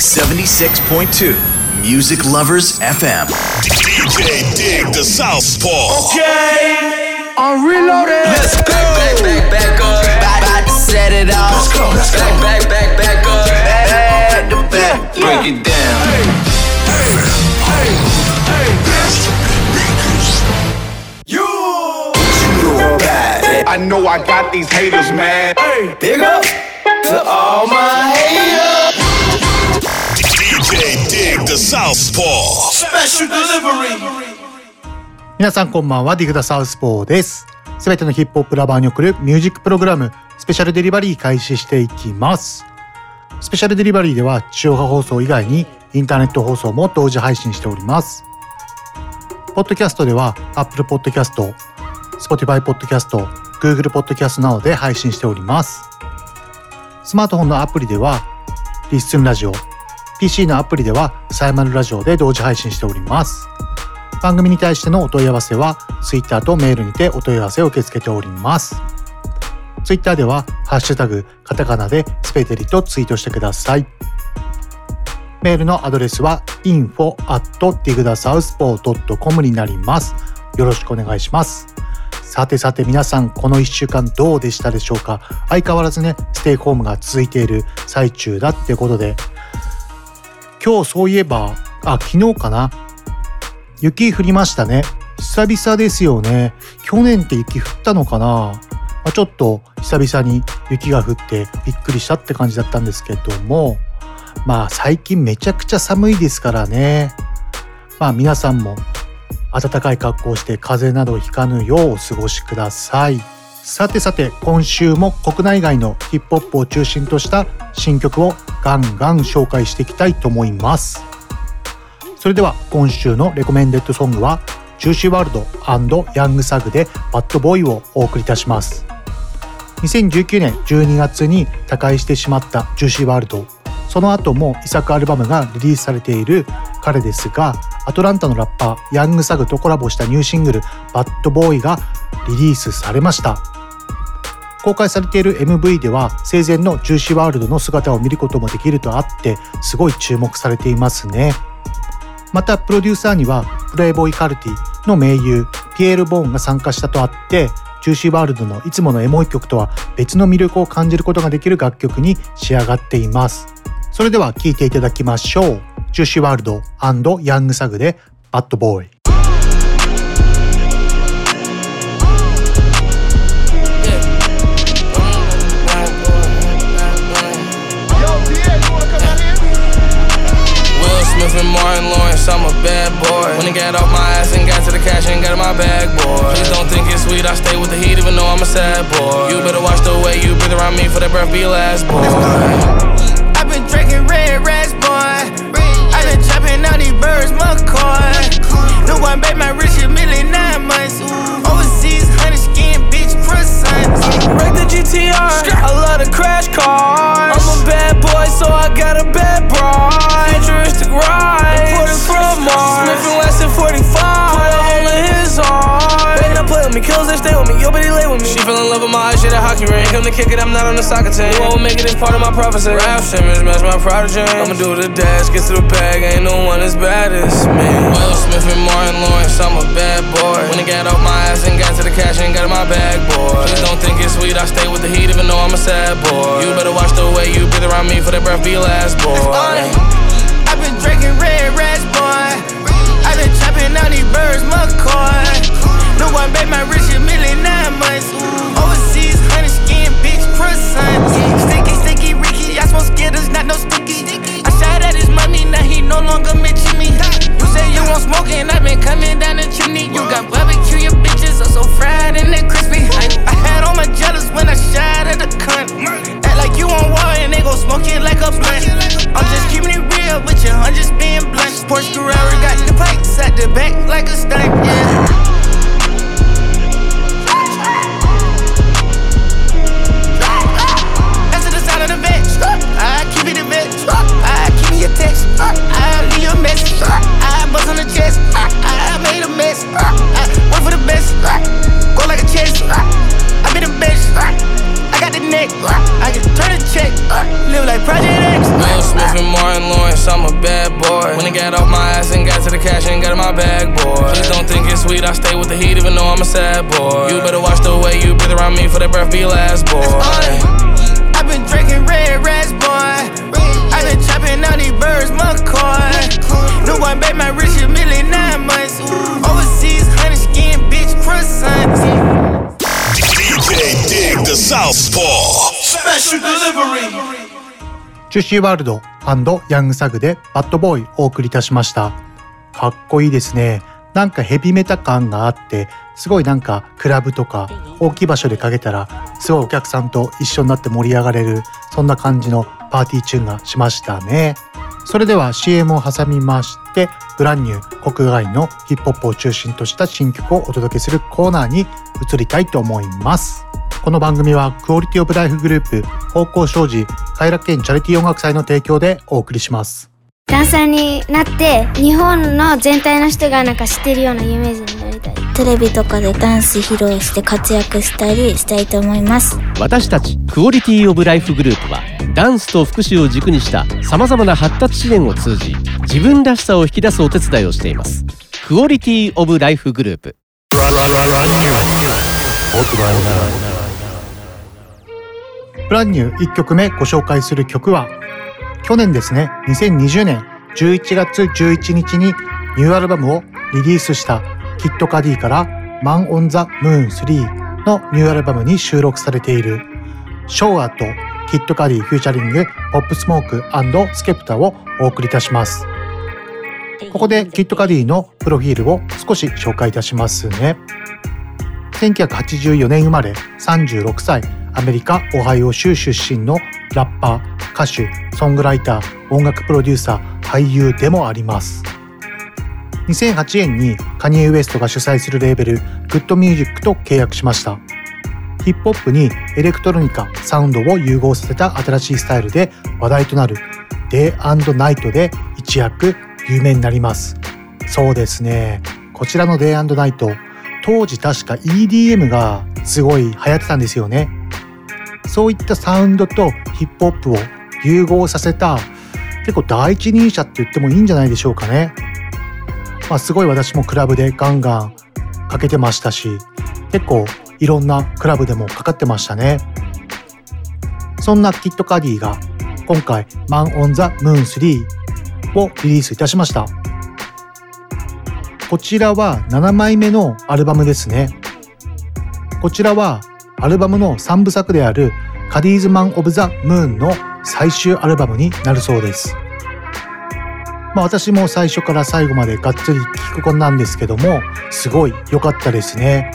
76.2 Music Lovers FM. DJ Dig the Southpaw. Okay, I'm reloaded. Let's go. Back, back, back, back up. About, about to set it off. Let's go, let's go. Back, back, back, back up. Back to back. Break it down. I know I got these haters mad. Big up to all my haters. The Southpaw. Special delivery. 皆さんこんばんは、ディグダサウスポーです。すべてのヒップホップラバーに送るミュージックプログラム、スペシャルデリバリー開始していきます。スペシャルデリバリーでは地上波放送以外にインターネット放送も同時配信しております。ポッドキャストでは Apple Podcast、Spotify Podcast、Google Podcast などで配信しております。スマートフォンのアプリではリッスンラジオ、PC のアプリではサイマルラジオで同時配信しております。番組に対してのお問い合わせは Twitter とメールにてお問い合わせを受け付けております。Twitter ではハッシュタグカタカナでスペデリとツイートしてください。メールのアドレスは info at digdasouthpaw.com になります。よろしくお願いします。さてさて皆さんこの1週間どうでしたでしょうか？相変わらずねステイホームが続いている最中だってことで今日そういえばあ昨日かな。雪降りましたね。久々ですよね。去年って雪降ったのかな、まあ、ちょっと久々に雪が降ってびっくりしたって感じだったんですけども。まあ最近めちゃくちゃ寒いですからね。まあ皆さんも暖かい格好をして風邪などひかぬようお過ごしください。さてさて今週も国内外のヒップホップを中心とした新曲をガンガン紹介していきたいと思います。それでは今週のレコメンデッドソングはジューシーワールドヤングサグでバッドボーイをお送りいたします。2019年12月に他界してしまったジューシーワールドその後も遺作アルバムがリリースされている彼ですがアトランタのラッパーヤングサグとコラボしたニューシングル「バッドボーイ」がリリースされました。公開されている MV では生前のジューシーワールドの姿を見ることもできるとあってすごい注目されていますね。またプロデューサーにはプレイボーイカルティの盟友ピエール・ボーンが参加したとあってジューシーワールドのいつものエモい曲とは別の魅力を感じることができる楽曲に仕上がっています。それでは聴いていただきましょうジューシーワールドヤングサグでバッドボーイ Martin Lawrence, I'm a bad boy. When I got off my ass and got to the cash and got in my bag, boy. Please don't think it's sweet, I stay with the heat even though I'm a sad boy. You better watch the way you breathe around me for that breath be last, boy. Chopping out these birds, McCoy. New one, babe, my rich a million nine months. Overseas, honey skin, bitch, croissant. Break the GTR, I love the crash cars. I'm a bad boy, so I got a bad bride. Futuristic ride, imported from Mars. Smith and Wesson 45, with me, kills they stay with me, yo, but he lay with me. She fell in love with my eyes, shit a hockey ring. Come to kick it, I'm not on the soccer team. You won't make it, it's part of my prophecy. Rap Simmons, match my prodigy. I'ma do the dash, get to the bag, ain't no one as bad as me. Will Smith and Martin Lawrence, I'm a bad boy. When I got off my ass and got to the cash and got in my bag, boy. Please don't think it's sweet, I stay with the heat even though I'm a sad boy. You better watch the way you breathe around me for that breath be last, boy. I've been drinking red rats, boy. I've been chopping out these birds, McCoy. Look, I bet my rich a million nine months. Ooh. Overseas, honey skin, bitch, croissant. Sticky, sticky, Ricky, I smoke skitters, not no sticky. I shot at his mommy, now he no longer mention me. You say you want smoke, and i been coming down the chimney. You got barbecue, your bitches are so fried and they crispy. I, I had all my jealous when I shot at the cunt. Act like you on water and they gon' smoke it like a blunt. I'm just keeping it real with you, I'm just being blunt. Porsche Carrera got the pipes at the back like a stunt, yeah. text. I leave a message. I bust on the chest. I made a mess. I work for the best. Go like a chess. I be the best. I got the neck. I can turn a check. Live like Project X. Will Smith and Martin Lawrence, I'm a bad boy. When I got off my ass and got to the cash and got in my bag, boy. Please don't think it's sweet, I stay with the heat even though I'm a sad boy. You better watch the way you breathe around me for that breath be last, boy. I've been drinking red raspberry. boy. Chopping all these birds, McCoy. New one bet my rich a million nine months. Overseas, honey skin, bitch, croissant. DJ Dig the Southpaw. Special delivery. ジューシーワールドヤングサグでバッドボーイお送りいたしました。かっこいいですね。なんかヘビメタ感があって、すごいなんかクラブとか大きい場所でかけたら、すごいお客さんと一緒になって盛り上がれる、そんな感じのパーティーチューンがしましたね。それでは CM を挟みまして、ブランニュー国外のヒップホップを中心とした新曲をお届けするコーナーに移りたいと思います。この番組はクオリティオブライフグループ方向障子快楽園チャリティー音楽祭の提供でお送りします。ダンサーになって日本の全体の人がなんか知ってるような有名人になりたい。テレビとかでダンス披露して活躍したりしたいと思います。私たちクオリティオブライフグループはダンスと福祉を軸にしたさまざまな発達支援を通じ自分らしさを引き出すお手伝いをしています。クオリティオブライフグループ。ブランニュー1曲目ご紹介する曲は去年ですね2020年11月11日にニューアルバムをリリースしたキットカディから「マン・オン・ザ・ムーン3」のニューアルバムに収録されている「 Show Out、Kid Cudi featuring Pop Smoke Skepta をお送りいたします。ここで Kid Cudi のプロフィールを少し紹介いたしますね。1984年生まれ36歳アメリカ・オハイオ州出身のラッパー歌手ソングライター音楽プロデューサー俳優でもあります。2008年にカニエ・ウエストが主催するレーベルグッドミュージックと契約しました。ヒップホップにエレクトロニカサウンドを融合させた新しいスタイルで話題となるデイナイトで一躍有名になります。そうですね。こちらのデイナイト当時確か EDM がすごい流行ってたんですよね。そういったサウンドとヒップホップを融合させた結構第一人者って言ってもいいんじゃないでしょうかね。まあすごい私もクラブでガンガンかけてましたし結構いろんなクラブでもかかってましたね。そんなキットカディが今回「マン・オン・ザ・ムーン3」をリリースいたしました。こちらは7枚目のアルバムですね。こちらはアルバムの3部作であるカディーズマン・オブ・ザ・ムーンの最終アルバムになるそうです。まあ私も最初から最後までがっつり聴く子なんですけども、すごい良かったですね。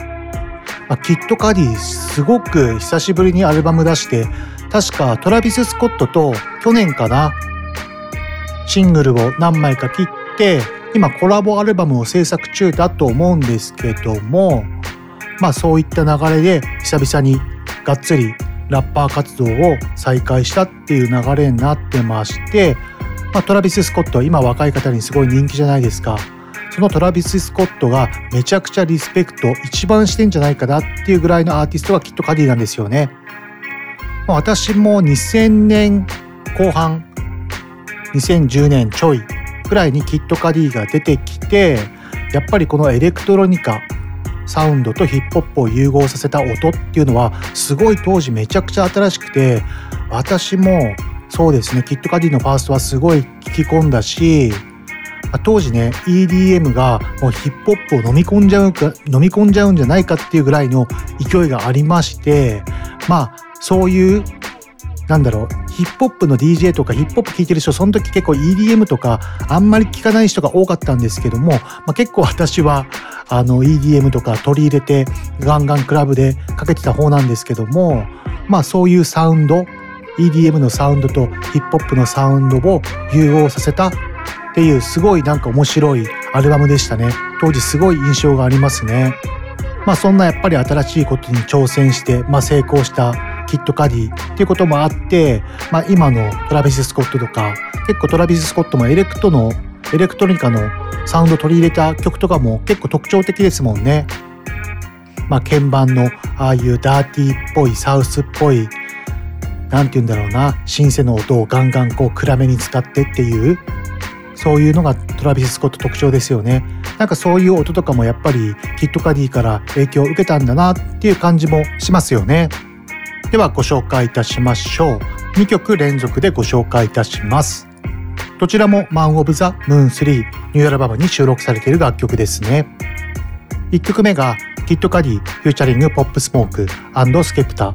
まあ、キット・カディすごく久しぶりにアルバム出して、確かトラビス・スコットと去年かな、シングルを何枚か切って、今コラボアルバムを制作中だと思うんですけども、まあそういった流れで久々にがっつりラッパー活動を再開したっていう流れになってまして、まあ、トラビス・スコット今若い方にすごい人気じゃないですか。そのトラビス・スコットがめちゃくちゃリスペクト一番してんじゃないかなっていうぐらいのアーティストがきっとカディなんですよね。まあ、私も2000年後半2010年ちょいくらいにキットカディが出てきてやっぱりこのエレクトロニカサウンドとヒップホップを融合させた音っていうのはすごい当時めちゃくちゃ新しくて私もそうですね。キットカディのファーストはすごい聞き込んだし当時ね EDM がもうヒップホップを飲み込んじゃうか飲み込んじゃうんじゃないかっていうぐらいの勢いがありましてまあそういうなんだろうヒップホップの DJ とかヒップホップ聴いてる人その時結構 EDM とかあんまり聞かない人が多かったんですけども、まあ、結構私はあの EDM とか取り入れてガンガンクラブでかけてた方なんですけどもまあそういうサウンド EDM のサウンドとヒップホップのサウンドを融合させたっていうすごいなんか面白いアルバムでしたね。当時すごい印象がありますね。まあそんなやっぱり新しいことに挑戦して、まあ、成功したキット・カディっていうこともあって、まあ、今のトラビス・スコットとか結構トラビス・スコットもエレクトのエレクトロニカのサウンド取り入れた曲とかも結構特徴的ですもんね。まあ、鍵盤のああいうダーティーっぽいサウスっぽい何て言うんだろうなシンセの音をガンガンこう暗めに使ってっていうそういうのがトラビス・スコット特徴ですよね。なんかそういう音とかもやっぱりキットカディから影響を受けたんだなっていう感じもしますよね。ではご紹介いたしましょう。2曲連続でご紹介いたします。どちらも Man on the Moon 3ニューアルバムに収録されている楽曲ですね。1曲目が Kid Cudi featuring Pop Smoke Skepta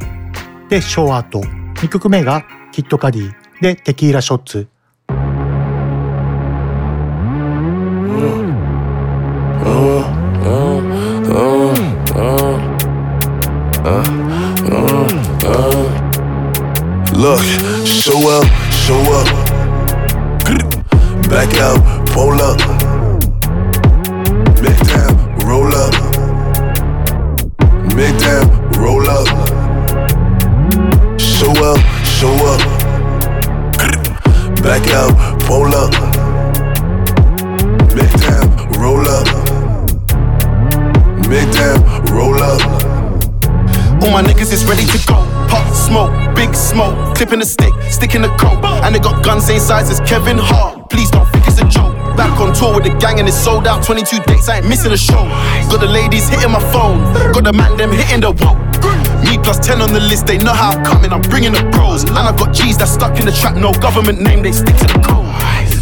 で Show Out。2曲目が Kid Cudi。で Tequila Shots。Look, show up, show up. Back out, pull up. Make down, roll up. Make down, roll up. Show up, show up. Back out, pull up. Make down, roll up. Make down, roll up. All my niggas is ready to go. Smoke, big smoke, clipping the stick, sticking the coat. And they got guns same size as Kevin Hart. Please don't think it's a joke. Back on tour with the gang and it's sold out. 22 dates, I ain't missing a show. Got the ladies hitting my phone, got the man them hitting the whoa. Me plus 10 on the list, they know how I'm coming, I'm bringing the pros. And I've got G's that stuck in the track, no government name, they stick to the code.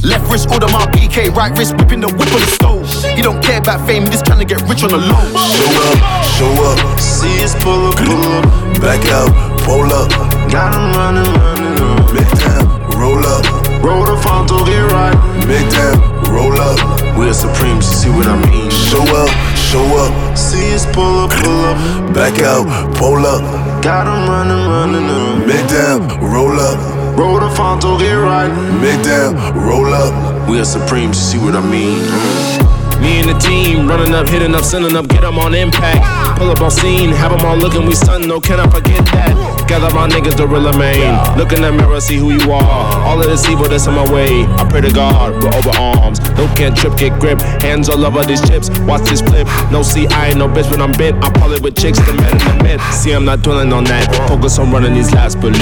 Left wrist order my PK, right wrist whipping the whip on the stove. He don't care about fame, just trying to get rich on the low. Show up, show up. See us pull up, pull up. Back out, pull up. Got him running, running up. Make down, roll up. Roll the Fonto, get right. Make down, roll up. We're supreme, you see what I mean? Show up, show up. See us pull up, pull up. Back out, pull up. Got him running, running up. Make down, roll up. Roll the Fonto, get right. Make down, roll up. We are supreme, you see what I mean? Me and the team running up, hitting up, sending up, get them on impact. Pull up on scene, have them all looking, we stun, no, can I forget that? Gather my niggas, the real main. Look in the mirror, see who you are. All of this evil that's in my way. I pray to God, we're over arms. No can't trip, get grip. Hands all over these chips, watch this flip. No, see, I ain't no bitch when I'm bit. I it with chicks, the men in the mid. See, I'm not dwelling on that. Focus on running these last believe.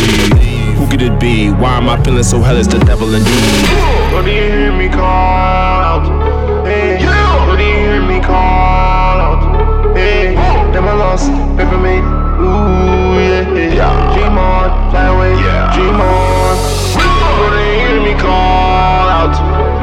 Who could it be? Why am I feeling so hell? It's the devil in you. What do you hear me call out? Hey, hear me call out? Hey, I lost, pray for me. Ooh, yeah, yeah. Dream on, fly away, dream on. You hear me call out?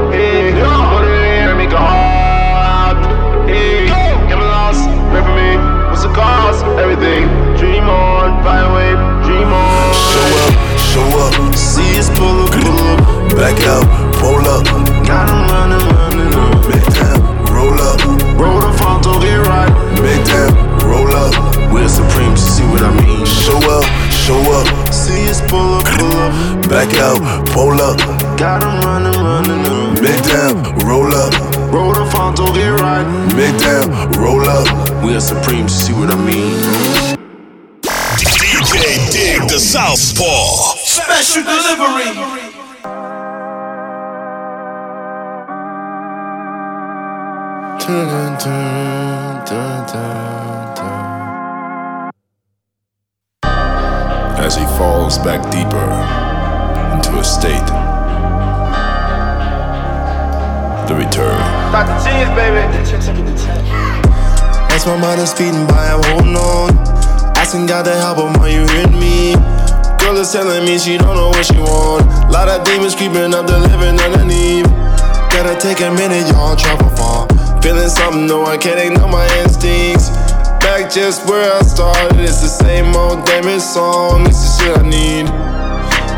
Baby. As my is speeding by, I'm holding on. Asking God to help him, are you hearing me? Girl is telling me she don't know what she want. Lot of demons creeping up the living underneath. Gotta take a minute, y'all travel far. Feeling something, no, I can't ignore my instincts. Back just where I started, it's the same old damage song. It's the shit I need.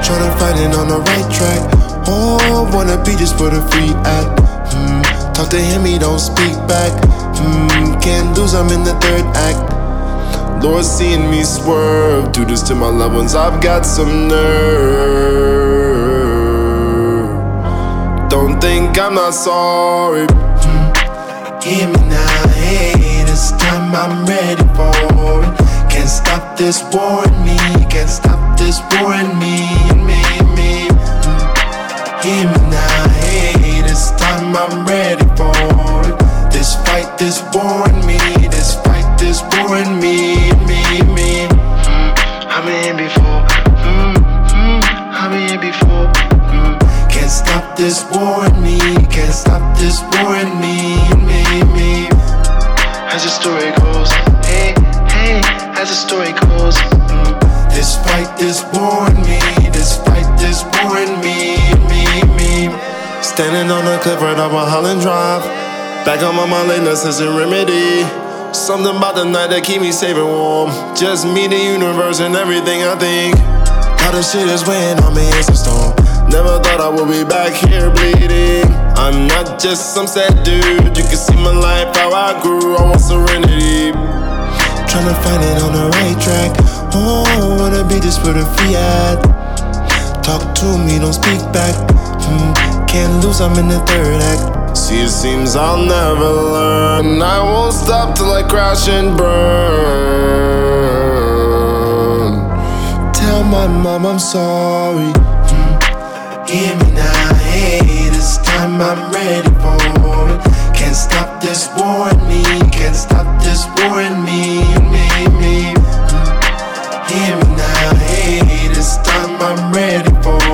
Tryna find it on the right track. Oh, wanna be just for the free act. Talk to him, he don't speak back. Hmm, can't lose, I'm in the third act. Lord, seeing me swerve, do this to my loved ones. I've got some nerve. Don't think I'm not sorry. Hear me now, hey, this time I'm ready for it. Can't stop this war in me, can't stop this war in me, and me, me. Mm. Hear me now, I'm ready for it. This fight, this war in me, this fight, this war in me, me, me. Mm. I'm in before. Mm. been here before. Mm. Can't stop this war in me. Can't stop this war in me, me, me. As the story goes, hey, hey, as the story goes. Mm. fight this war in me, Standing on the cliff right off a Holland Drive. Back on my mind, lateness is a remedy. Something about the night that keep me safe and warm. Just me, the universe, and everything I think. How the shit is weighing on me, it's a storm. Never thought I would be back here bleeding. I'm not just some sad dude. You can see my life, how I grew. I want serenity. Trying to find it on the right track. Oh, wanna be just where the fiat. Talk to me, don't speak back. Hmm, can't lose, I'm in the third act. See, it seems I'll never learn. I won't stop till I crash and burn. Tell my mom I'm sorry. Mm. Hear me now, hey, this time I'm ready for it. Can't stop this war in me, can't stop this war in me, me, me. Mm. Hear me now, hey, this time I'm ready for it.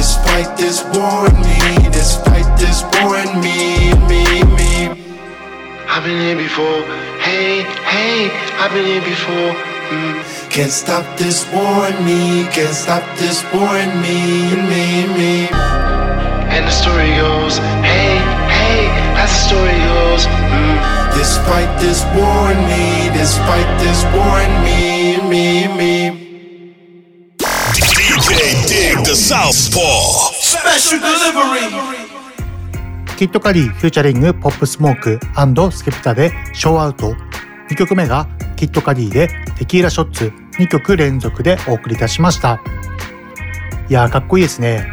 Despite this war in me, despite this war in me, me, me. I've been here before, hey, hey, I've been here before. Mm. Can't stop this war in me, can't stop this war in me, me, me. And the story goes, hey, hey, as the story goes. Mm. Despite this war in me, despite this war in me, me, me. The Southpaw. Special delivery. キットカリーフューチャリングポップスモークスケプタでショーアウト2曲目がキットカリーでテキーラショッツ2曲連続でお送りいたしました。いやーかっこいいですね。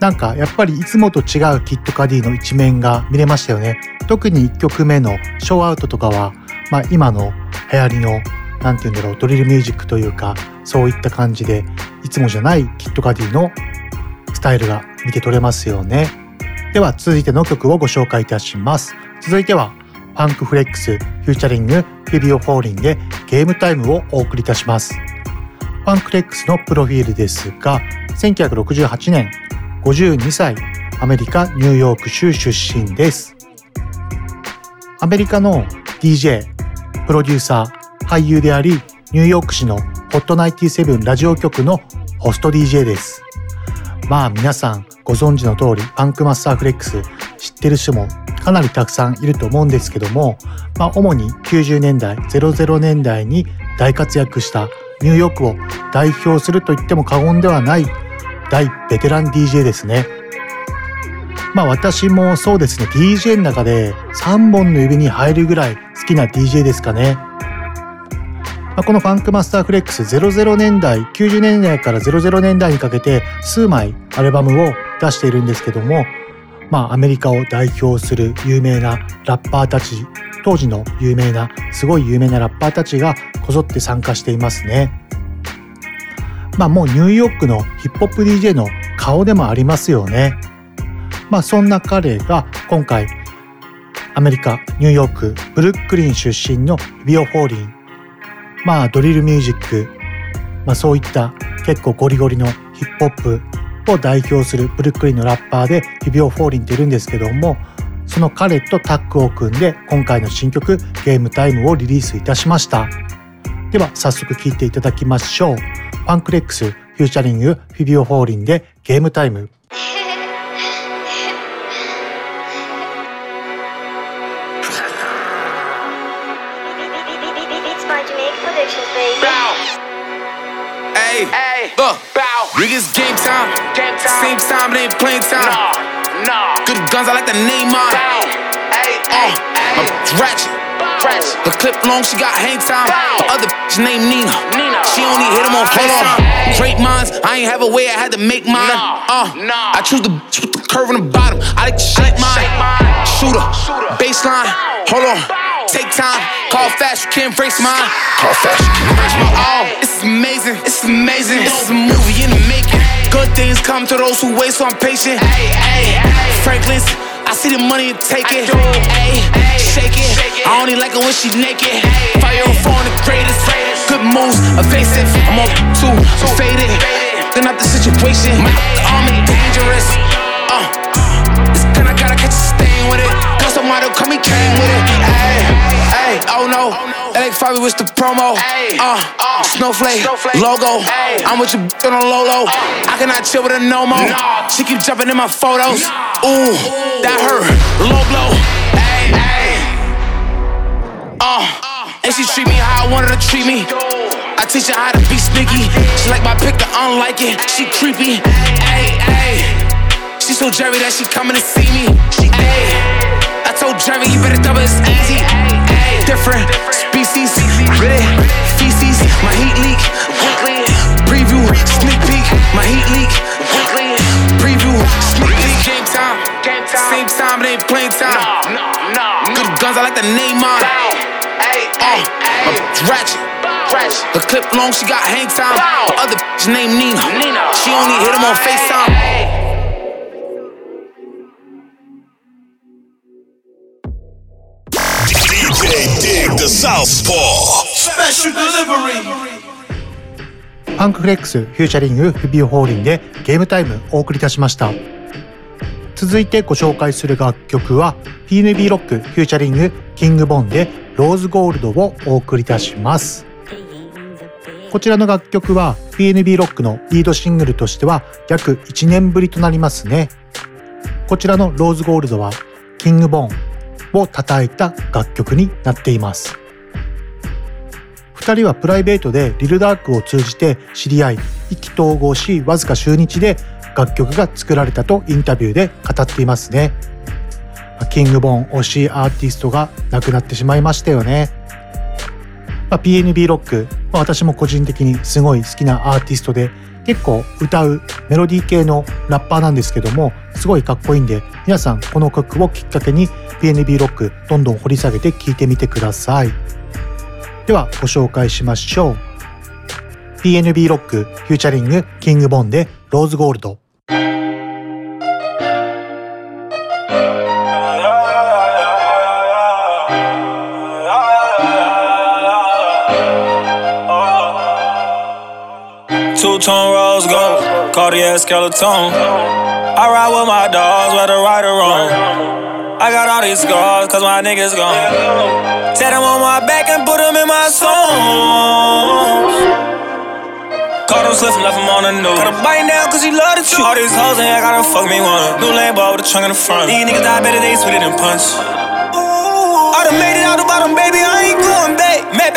なんかやっぱりいつもと違う Kid Cudi の一面が見れましたよね。特に1曲目の Show Out とかは、まあ、今の流行りの何て言うんだろうドリルミュージックというかそういった感じでいつもじゃない Kid Cudi のスタイルが見て取れますよね。では続いての曲をご紹介いたします。続いては Funk Flex featuring Fivio Foreign で Game Time をお送りいたします。ファンクフレックスのプロフィールですが1968年52歳アメリカニューヨーク州出身です。アメリカの DJ プロデューサー俳優でありニューヨーク市のホットナイティセブンラジオ局のホスト DJ ですまあ皆さんご存知の通りパンクマスターフレックス知ってる人もかなりたくさんいると思うんですけども、まあ、主に90年代00年代に大活躍したニューヨークを代表すると言っても過言ではない大ベテラン DJ ですね。まあ私もそうですね DJ の中で3本の指に入るぐらい好きな DJ ですかね。まあ、このファンクマスターフレックス00年代90年代から00年代にかけて数枚アルバムを出しているんですけどもまあアメリカを代表する有名なラッパーたち当時の有名なすごい有名なラッパーたちがこぞって参加していますね。まあもうニューヨークのヒップホップ DJ の顔でもありますよね。まあそんな彼が今回アメリカニューヨークブルックリン出身のビオ・フォーリンまあドリルミュージック、まあ、そういった結構ゴリゴリのヒップホップを代表するブルックリンのラッパーでヒビオ・フォーリンっているんですけどもその彼とタッグを組んで今回の新曲「Game Time」をリリースいたしました。では早速聴いていただきましょう。 Funk Flex featuring Fivio Foreign で Game Time。Hey, bow. Niggas game time. Game time. Same time, it ain't playing time. Nah, nah. Good guns, I like the name on. Bow. Hey, uh, my bitch ratchet. Ratchet. The clip long, she got hang time. Bow. Other bitch named Nina. Nina. She only hit him on FaceTime. Great minds, I ain't have a way, I had to make mine. Nah, uh, nah. I choose the bitch with the curve in the bottom. I like to shake mine. Shooter, baseline. Hold on. Take time, call fast, you can't race mine. Call fast, you can't race my all. This is amazing, this is amazing. This is a movie in the making. Good things come to those who wait, so I'm patient. Hey, Franklin's, I see the money and take it. Hey, shake it. I only like it when she naked. Fire on phone, the greatest. Good moves, evasive. I'm on two, so faded. fucking up the situation. My arm is dangerous. Uh, model come, he came with it. Hey, hey, oh no. LA Fabi was the promo. Uh, snowflake, logo. I'm with your on a low low. I cannot chill with a no more. She keep jumping in my photos. Ooh, that hurt. Low blow. Hey, hey. Uh, and she treat me how I want her to treat me. I teach her how to be sneaky. She like my pick, I don't like it. She creepy. Hey, hey. She so Jerry that she coming to see me. She ay. I told Jerry you better double it's easy. Different species, really feces. My heat leak weekly. Preview sneak peek. My heat leak weekly. Preview sneak peek. Game time, Game time. same time, it ain't playing time. Good guns, I like the name on. Hey, uh, my ratchet. The clip long, she got hang time. Other bitch named Nina. She only hit him on FaceTime. The Southpaw. Special delivery. Funk Flex featuring Fivio Foreign で Game Time お送りいたしました。続いてご紹介する楽曲は PNB ロックフューチャリングキングボンでローズゴールドをお送りいたします。こちらの楽曲は PNB ロックのリードシングルとしては約1年ぶりとなりますね。こちらの Rose Gold はキングボンを叩いた楽曲になっています。2人はプライベートでリルダークを通じて知り合い意気投合しわずか週日で楽曲が作られたとインタビューで語っていますね。キングボン推しアーティストが亡くなってしまいましたよね、まあ、PNB ロック、まあ、私も個人的にすごい好きなアーティストで結構歌うメロディー系のラッパーなんですけどもすごいかっこいいんで皆さんこの曲をきっかけに PNB ロックどんどん掘り下げて聴いてみてください。ではご紹介しましょう。PNB ロックフューチャリングキングボンでローズゴールド tone rose gold, Cartier skeleton. I ride with my dogs, whether right or wrong. I got all these scars, cause my niggas gone. Set them on my back and put them in my songs. Caught him slipping, left him on the news. Cut a bite down cause he love the truth. All these hoes ain't gotta fuck me one. New ball with a trunk in the front. These niggas die better, they sweeter than punch. I done made it out the bottom, baby, I ain't going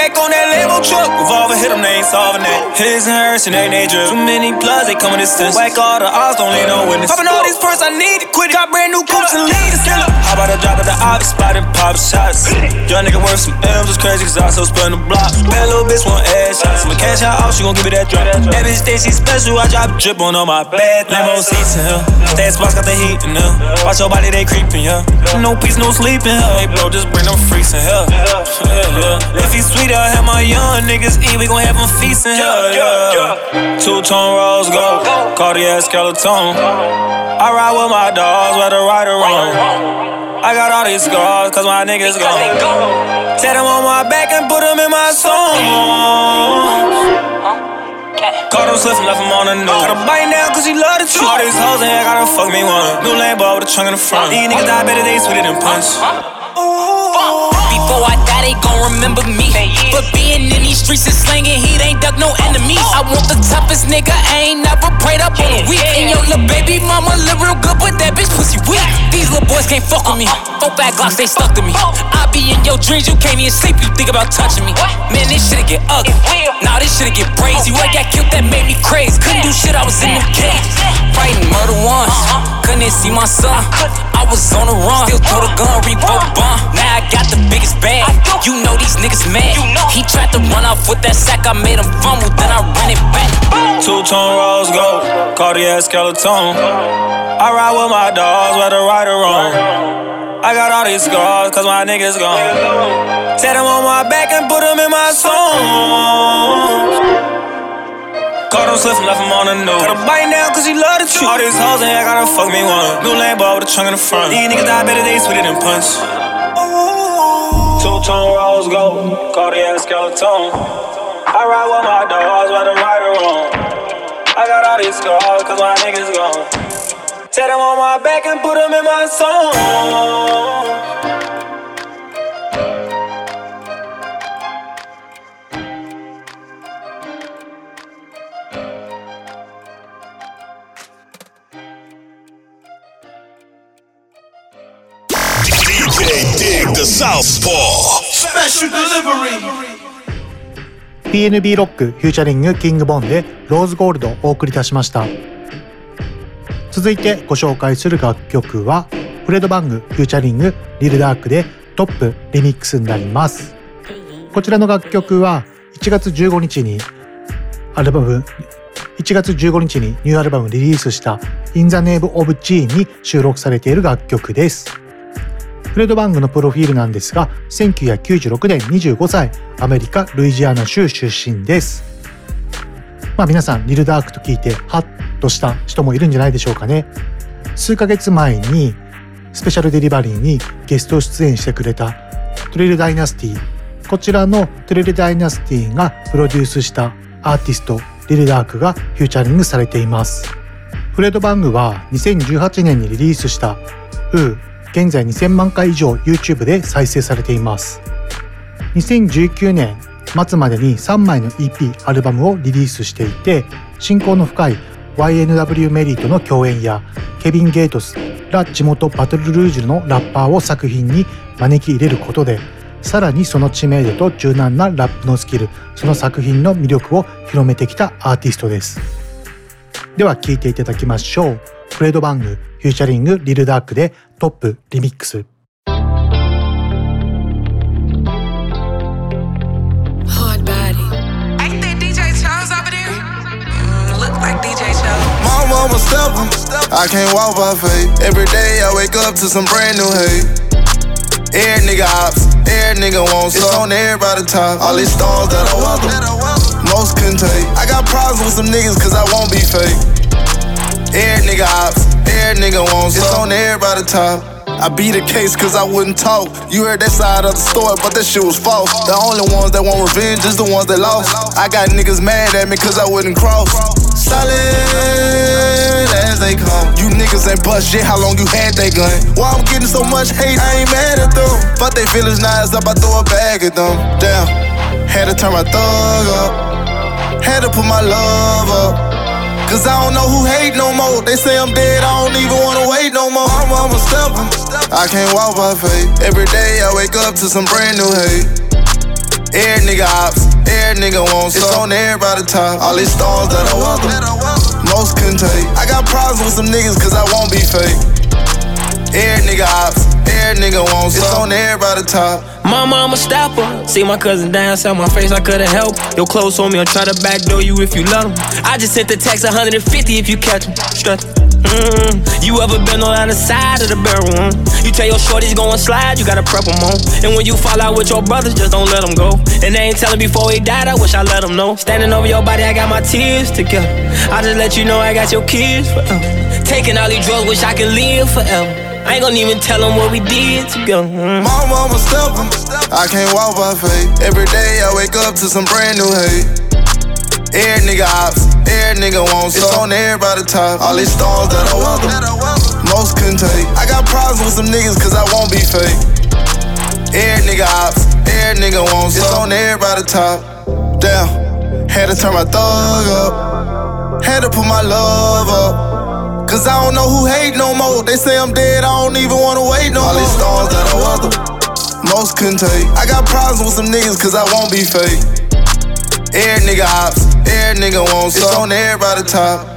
back. On that Lambo truck. Revolver hit them, they ain't solving that. His and hers and they dangerous. Too many plugs, they coming distance. Whack all the odds, don't leave no witness. Popping all these purse, I need to quit it. Got brand new coupes and leaders. How about a drop at the office spot and pop shots? Young nigga worth some M's, it's crazy cause I so spend the block. Bad little bitch want ass shots. I'ma cash out, she gon' give me that drop. That bitch think she special, I drop drip on all my bad Lambo seats in here. Stat spots got the heat in here. Watch your body, they creepin', yeah. No peace, no sleeping. Hey, bro, just bring them freaks in here. Yeah, yeah. If he's sweet, I'll have my young niggas eat. We gon' have them feasting, yeah, yeah. yeah. Two tone rose gold, Cartier skeleton. I ride with my dogs, whether right or wrong. I got all these scars, cause my niggas gone. Set them on my back and put them in my songs. Caught him slipping, left him on the news. Oh. Cut a bite down cause he love the truth. All these hoes ain't gotta fuck me one. New lane ball with a trunk in the front. Uh-huh. These niggas die better, they sweeter than punch. Uh-huh. Uh-huh. Before I die, they gon' remember me. But being in these streets and slanging heat ain't dug no enemies. I want the toughest nigga, I ain't never prayed up on a week. And your little baby mama live real good, but that bitch pussy weak. These little boys can't fuck with me. Four bad glocks, they stuck to me. I be in your dreams, you can't even sleep, you think about touching me. Man, this shit'll get ugly. Now this shit'll get crazy. What got killed that made me crazy. Couldn't do shit, I was in the cage. Fighting murder once. Couldn't even see my son. I was on the run. Still throw the gun, revoke bomb. Now I got the biggest bag. You know these niggas mad. He tried to run off with that sack. I made him fumble, then I ran it back. Two tone rose gold, Cartier skeleton. I ride with my dogs, whether right or wrong. I got all these scars, cause my niggas gone. Set them on my back and put them in my songs. Caught him slipping, left him on the news. Cut a bite down cause he love the truth. All these hoes ain't gotta fuck me one. New ball with a trunk in the front. These niggas die better, they sweeter than punch. Two tone rose gold, Cartier skeleton. I ride with my dogs, whether right or wrong. I got all these scars, cause my niggas gone. Set them on my back and put them in my song. PNB ロックフューチャリングキングボンでローズゴールドをお送りいたしました。続いてご紹介する楽曲は Fredo Bang featuring Lil Durk で Top Remix になります。こちらの楽曲は1月15日にアルバム1月15日にニューアルバムリリースした In the Name of Gee に収録されている楽曲です Fredo Bang のプロフィールなんですが、1996年25歳、アメリカ・ルイジアナ州出身です。まあ皆さん、リル・ダークと聞いて、ハッとした人もいるんじゃないでしょうかね。数ヶ月前に、スペシャルデリバリーにゲスト出演してくれたトレイル・ダイナスティ。こちらのトレイル・ダイナスティがプロデュースしたアーティスト、リル・ダークがフューチャリングされています。フレッド・バングは2018年にリリースしたウー現在2000万回以上 YouTube で再生されています。2019年末までに3枚の EP アルバムをリリースしていて親交の深い YNW メリーとの共演やケビン・ゲートスら地元バトルルージュのラッパーを作品に招き入れることでさらにその知名度と柔軟なラップのスキルその作品の魅力を広めてきたアーティストです。では聴いていただきましょうフレード・バングフューチャリングリルダークでトップリミックス。Mama stepper, I can't walk by faith. Every day I wake up to some brand new hate. Air nigga ops, air nigga wants It's on everybody top. All these stars that I welcome, most can take. I got problems with some niggas cause I won't be fake. Air nigga ops, Every nigga wants It's on everybody top. I beat the case cause I wouldn't talk. You heard that side of the story, but that shit was false. The only ones that want revenge is the ones that lost. I got niggas mad at me cause I wouldn't cross. Solid as they come. You niggas ain't bust shit, how long you had that gun? Why I'm getting so much hate, I ain't mad at them. Fuck they feelings, it's up, I throw a bag at them. Damn, had to turn my thug up. Had to put my love up. Cause I don't know who hate no more. They say I'm dead, I don't even wanna wait no more. I'm, I'm a stepper. I can't walk by faith. Every day I wake up to some brand new hate. Air nigga ops, air nigga wants It's on everybody top. All these stars that I welcome, most can take. I got problems with some niggas cause I won't be fake. Air nigga ops, air nigga wants It's on everybody top. My mama stopper. See my cousin dance on my face, I couldn't help. Your clothes on me, I'll try to backdoor you if you love. I just sent the text 150 if you catch them. Strut. Mm, you ever been on the side of the barrel? You tell your shorties going slide, you gotta prep them on. And when you fall out with your brothers, just don't let them go. And they ain't telling before he died, I wish I let them know. Standing over your body, I got my tears together. I just let you know I got your kids forever. Taking all these drugs, wish I could live forever. I ain't gonna even tell them what we did together. Mm. My mama stepper, I can't walk by faith. Every day I wake up to some brand new hate. Air nigga ops, air nigga wants It's on everybody top. All these stars that I welcome, most can take. I got problems with some niggas cause I won't be fake. Air nigga ops, air nigga wants It's on everybody top. Damn, had to turn my thug up. Had to put my love up. Cause I don't know who hate no more. They say I'm dead, I don't even wanna wait no more. All these stars that I welcome, most can take. I got problems with some niggas cause I won't be fake. Air nigga ops, air nigga wants It's on everybody top.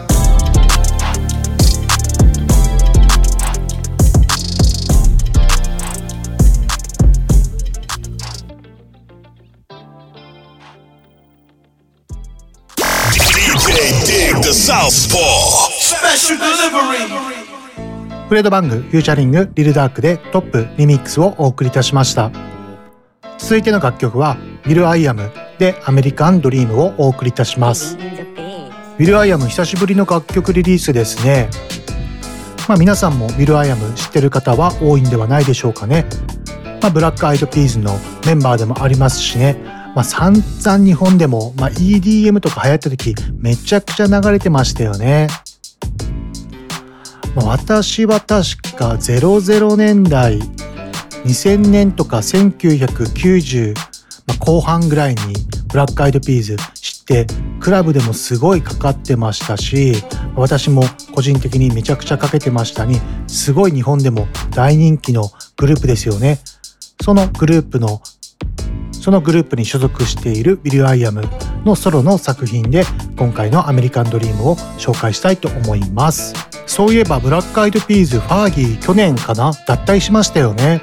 DJ Dig the Southpaw Special Delivery Fredo Bang featuring Lil Durk で Top Remix をお送りいたしました。続いての楽曲は will.i.am で American Dream をお送りいたします。 will.i.am 久しぶりの楽曲リリースですね。まあ皆さんも will.i.am 知ってる方は多いんではないでしょうかね。まあ、 Black Eyed Peas のメンバーでもありますしね。まあ、散々日本でも、まあ、EDM とか流行った時めちゃくちゃ流れてましたよね。私は確か00年代2000年とか1990、ま、後半ぐらいに Black Eyed Peas 知ってクラブでもすごいかかってましたし私も個人的にめちゃくちゃかけてましたにすごい日本でも大人気のグループですよね。そのグループのそのグループに所属している will.i.am のソロの作品で今回の American Dream を紹介したいと思います。そういえば Black Eyed Peas Fergie 去年かな？脱退しましたよね。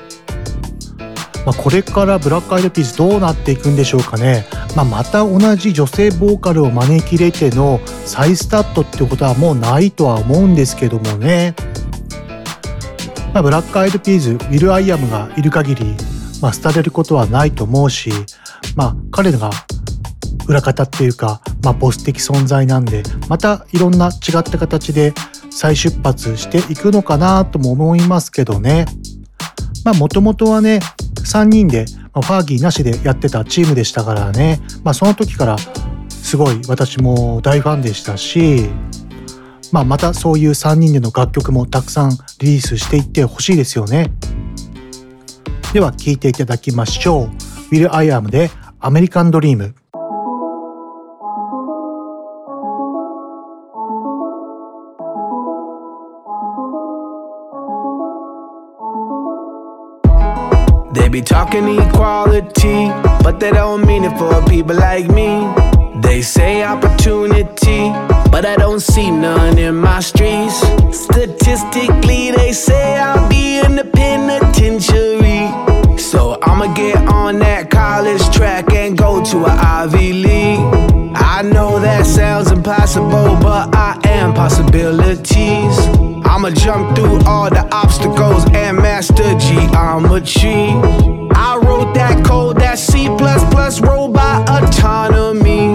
まあ、これから Black Eyed Peas どうなっていくんでしょうかね。まあ、また同じ女性ボーカルを招き入れての再スタートってことはもうないとは思うんですけどもね。まあ、 Black Eyed Peas、will.i.am がいる限り、まあ、廃れることはないと思うし、まあ、彼が裏方っていうか、まあ、ボス的存在なんで、またいろんな違った形で再出発していくのかなとも思いますけどね。まあ、もともとはね、3人で、ま、ファーギーなしでやってたチームでしたからね、まあ、その時からすごい私も大ファンでしたし、まあ、またそういう3人での楽曲もたくさんリリースしていってほしいですよね。では聴いていただきましょう。Will I Am でアメリカンドリーム。They be talking equality, but they don't mean it for people like me. They say opportunity, but I don't see none in my streets. Statistically, they say I'll be in the penitentiary. So I'ma get on that college track and go to a Ivy League. I know that sounds impossible, but I am possibilities. I'ma jump through all the obstacles and master geometry. I wrote that code, that C robot autonomy.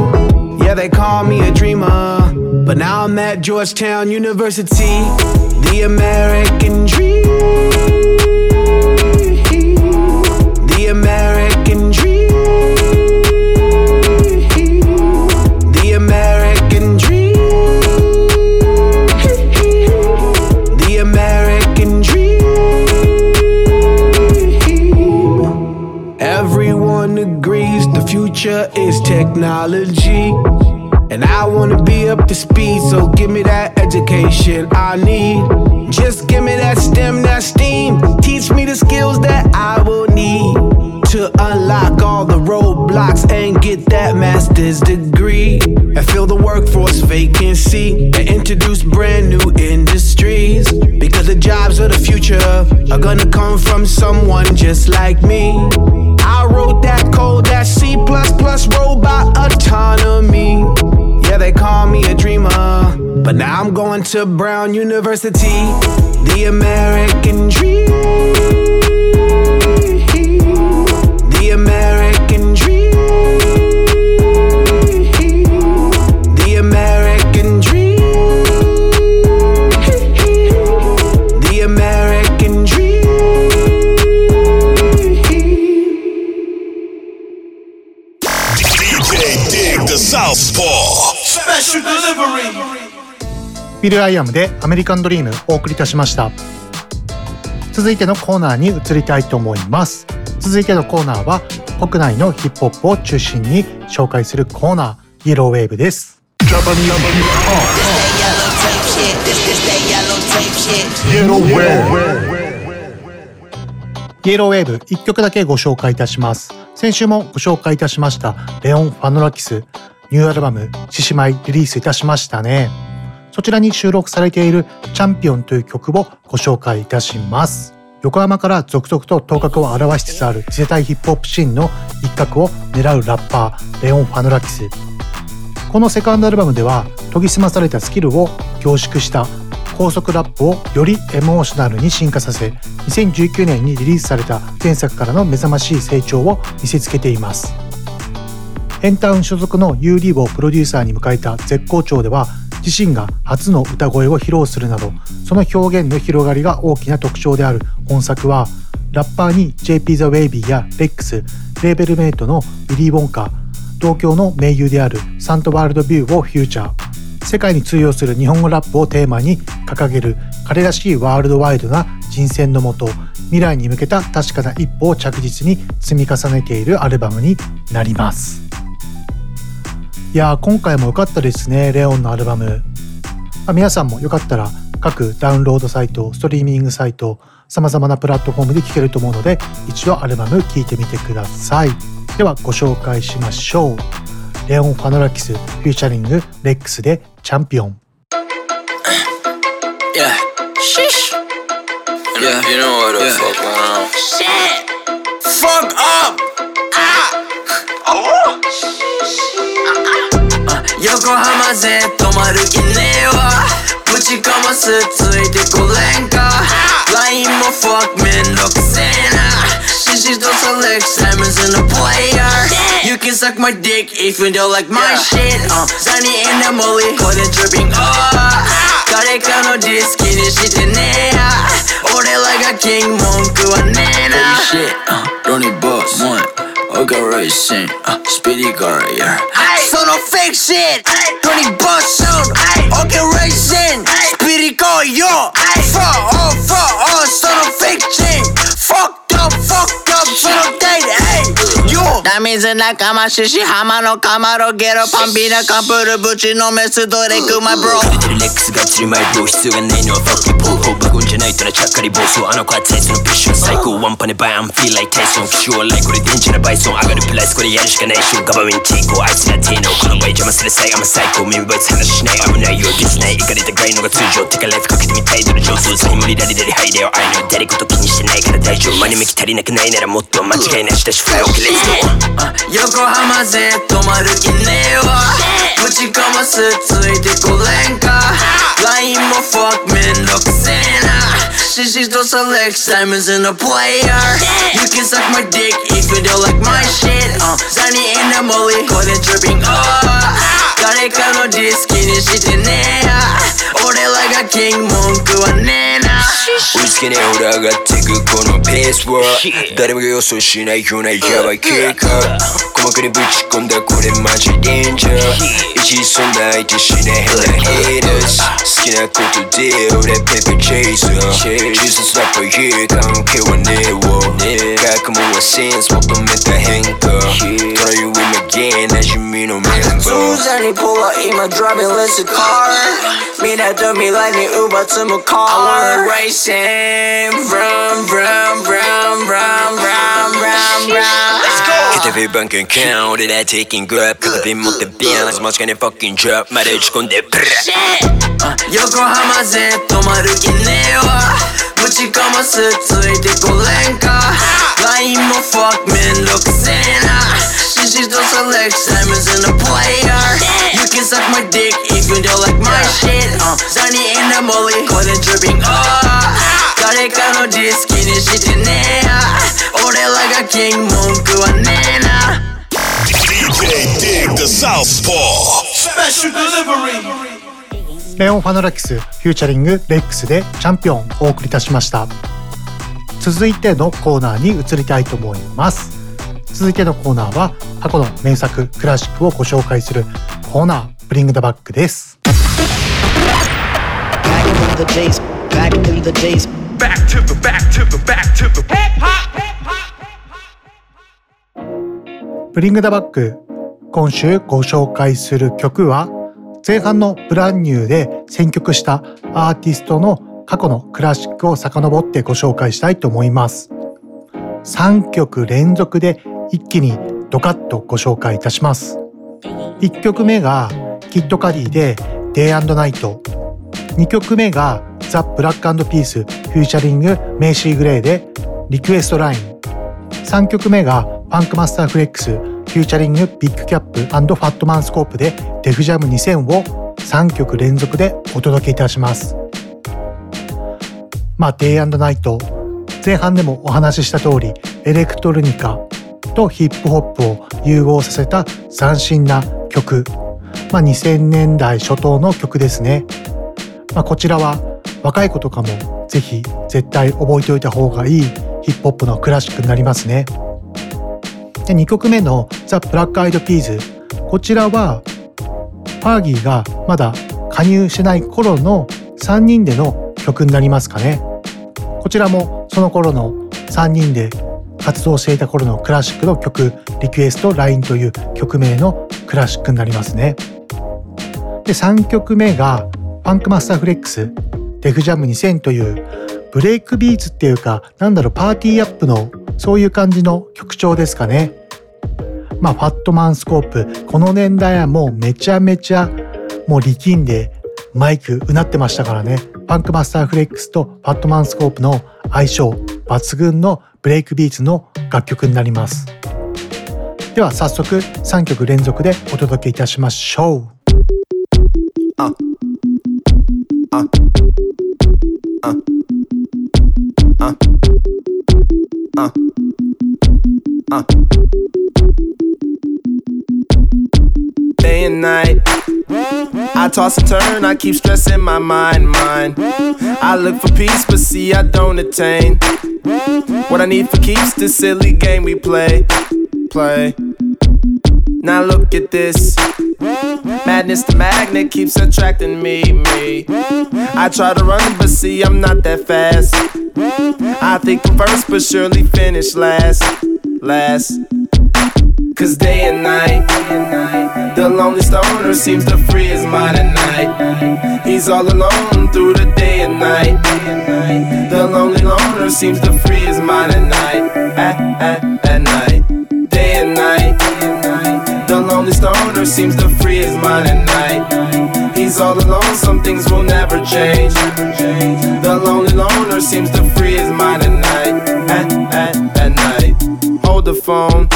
Yeah, they call me a dreamer, but now I'm at Georgetown University, the American dream. The American future is technology. And I wanna be up to speed, so give me that education I need. Just give me that STEM, that STEAM. Teach me the skills that I will need to unlock all the roadblocks and get that master's degree. And fill the workforce vacancy and introduce brand new industries. Because the jobs of the future are gonna come from someone just like me. I wrote that code, that C robot autonomy. Yeah, they call me a dreamer. But now I'm going to Brown University, the American dream. The American will.i.am で American Dream お送りいたしました。続いてのコーナーに移りたいと思います。続いてのコーナーは国内のヒップホップを中心に紹介するコーナー Yellow Wave です。 Yellow Wave 1曲だけご紹介いたします。先週もご紹介いたしました Leon Fanourakisニューアルバム「獅子舞」リリースいたしましたね。そちらに収録されているチャンピオンという曲をご紹介いたします。横浜から続々と頭角を現しつつある次世代ヒップホップシーンの一角を狙うラッパーレオン・ファノラキス。このセカンドアルバムでは研ぎ澄まされたスキルを凝縮した高速ラップをよりエモーショナルに進化させ2019年にリリースされた前作からの目覚ましい成長を見せつけています。ヘンタウン所属の U リーブをプロデューサーに迎えた絶好調では自身が初の歌声を披露するなどその表現の広がりが大きな特徴である本作はラッパーに JP ザ・ウェイビーやレックスレーベルメイトのビリー・ウォンカ同郷の盟友である SANTAWORLDVIEW をフューチャー。世界に通用する日本語ラップをテーマに掲げる彼らしいワールドワイドな人選のもと未来に向けた確かな一歩を着実に積み重ねているアルバムになります。いやー今回も良かったですね Leon のアルバム、まあ、皆さんもよかったら各ダウンロードサイトストリーミングサイト様々なプラットフォームで聴けると思うので一度アルバム聴いてみてくださいではご紹介しましょう Leon Fanourakis featuring LEX で Champion Yeah. Sheesh. Yeah, you know what the yeah. fuck going on. Shit. Fuck up. Ah. Oh. Uh, 横浜で泊まる気ねえわぶちかますついてこれんか LINE も fuck めんどくせえな She's don't select Simon's in the player You can suck my dick if you don't like my shit uh, Sunny in the molly これ dripping up 誰かのディス気にしてねえや俺らがキング文句はねえな Holy shit, uh, Ronnie Boss, one Okay, racing, uh, speedy car, yeah. So no fake shit, Ronnie Boss sound. Okay, racing, speedy car, yo. Fuck off, fuck off, so no fake chain. Fucked up, fucked up, so no date, hey. Yo. ダミズ仲間獅子浜のカマロゲロパンピーナカンプルぶちのメスドレクマブロくれてるレックスが釣り前ブロー必要がないのはファッキーポーホーバゴンじゃないとなちゃっかり暴走あの子はツイスのピッシュ最高ワンパネバイアンフィーライタイソン気象はライこれ電池なバイソン上がるプライスこれやるしかないしょガバメンティーコあいつらティーノこの 場合邪魔する際あんま最高耳バイツ話しない。危ないよディスない。いかれたがいのが通常。てかライフかけてみたいドル上手。さに無理ラリラリハイだよ愛の誰こと気にしてないから大丈夫。マニメキ足りなくないならもっと間違いなしだしフライオケレッツゴー横浜で泊まる気ねえわ。ぶちかますついてこれんか。LINE も fuck めんどくせえな She's don't select Simon's in the player You can suck my dick if you don't like my shit uh, Sunny in the molly これ dripping up 誰かのディス気にしてねえや俺らがキング文句はねえな 追いつけねえほら上がってくこのペースは誰もが予想しないようなやばい計画細かにぶち込んだこれマジデンジャー一時そんな相手しないヘラヘイダース好きなことで俺ペペチェイサー自殺だという関係はねえわ学問はセンス求めた変化 Try you with me again 馴染みのメンバー Susan ポロ今 driving let's car みんなと未来に奪つむ car I wanna racing Vroom vroom vroom vroom vroom vroom vroom Let's go 片手番犬か俺ら taking grab 片手持ってビアンズ間違いね fucking drop まで打ち込んでプラ横浜で泊まる気ねえわぶちかますついてこれんか LINE も fuck めんどくせえな She's don't select Simon's in the player You can suck my dick don't like my shit uh, Sunny in the molly これ dripping up 誰かのディス気にしてねえや俺らがキング文句はねえな DJ Dig the Southpaw. Special delivery. Leon Fanourakis featuring LEX で Champion をお送りいたしました。続いてのコーナーに移りたいと思います。続いてのコーナーは過去の名作クラシックをご紹介するコーナー Bring Da Back です the days, back in the days. Back to the back to the back to the hip hop. Bring Da Back今週ご紹介する曲は前半の brand new で選曲したアーティストの過去のクラシックを遡ってご紹介したいと思います3曲連続で一気にドカッとご紹介いたします1曲目が Kid Cudi で Day and Night 2曲目が The Black Eyed Peas featuring Macy Gray で Request Line。3曲目が Funkmaster Flex featuring Big Kap Fatman Scoop で Def Jam 2000を3曲連続でお届けいたします。まあ Day and Night 前半でもお話しした通りエレクトロニカとヒップホップを融合させた斬新な曲、まあ、2000年代初頭の曲ですね、まあ、こちらは若い子とかもぜひ絶対覚えておいた方がいいヒップホップのクラシックになりますね。で2曲目のザ・ブラック・アイド・ピーズこちらはパーギーがまだ加入してない頃の3人での曲になりますかね。こちらもその頃の3人で活動していた頃のクラシックの曲リクエスト LINE という曲名のクラシックになりますね。で3曲目がFunkmaster Flex Def Jam 2000というブレイクビーツっていうかなんだろう party up のそういう感じの曲調ですかね。まあ Fatman Scoop この年代はもうめちゃめちゃもう力んでマイクうなってましたからね。 Funkmaster Flex と Fatman Scoop の相性抜群のブレイクビーツの楽曲になります。では早速3曲連続でお届けいたしましょう。Day and night. I toss and turn, I keep stressing my mind, mind. I look for peace, but see, I don't attain. What I need for keeps this silly game we play, play. Now look at this. Madness, the magnet keeps attracting me, me. I try to run, but see, I'm not that fast. I think I'm first, but surely finish last, last. Cause day and night, the lonely stoner seems to free his mind at night. He's all alone through the day and night. The lonely loner seems to free his mind at night, at, at, at night. Lonely stoner seems to free his mind at night. He's all alone, some things will never change. The lonely loner seems to free his mind at night, at, at, at night. Hold the phone.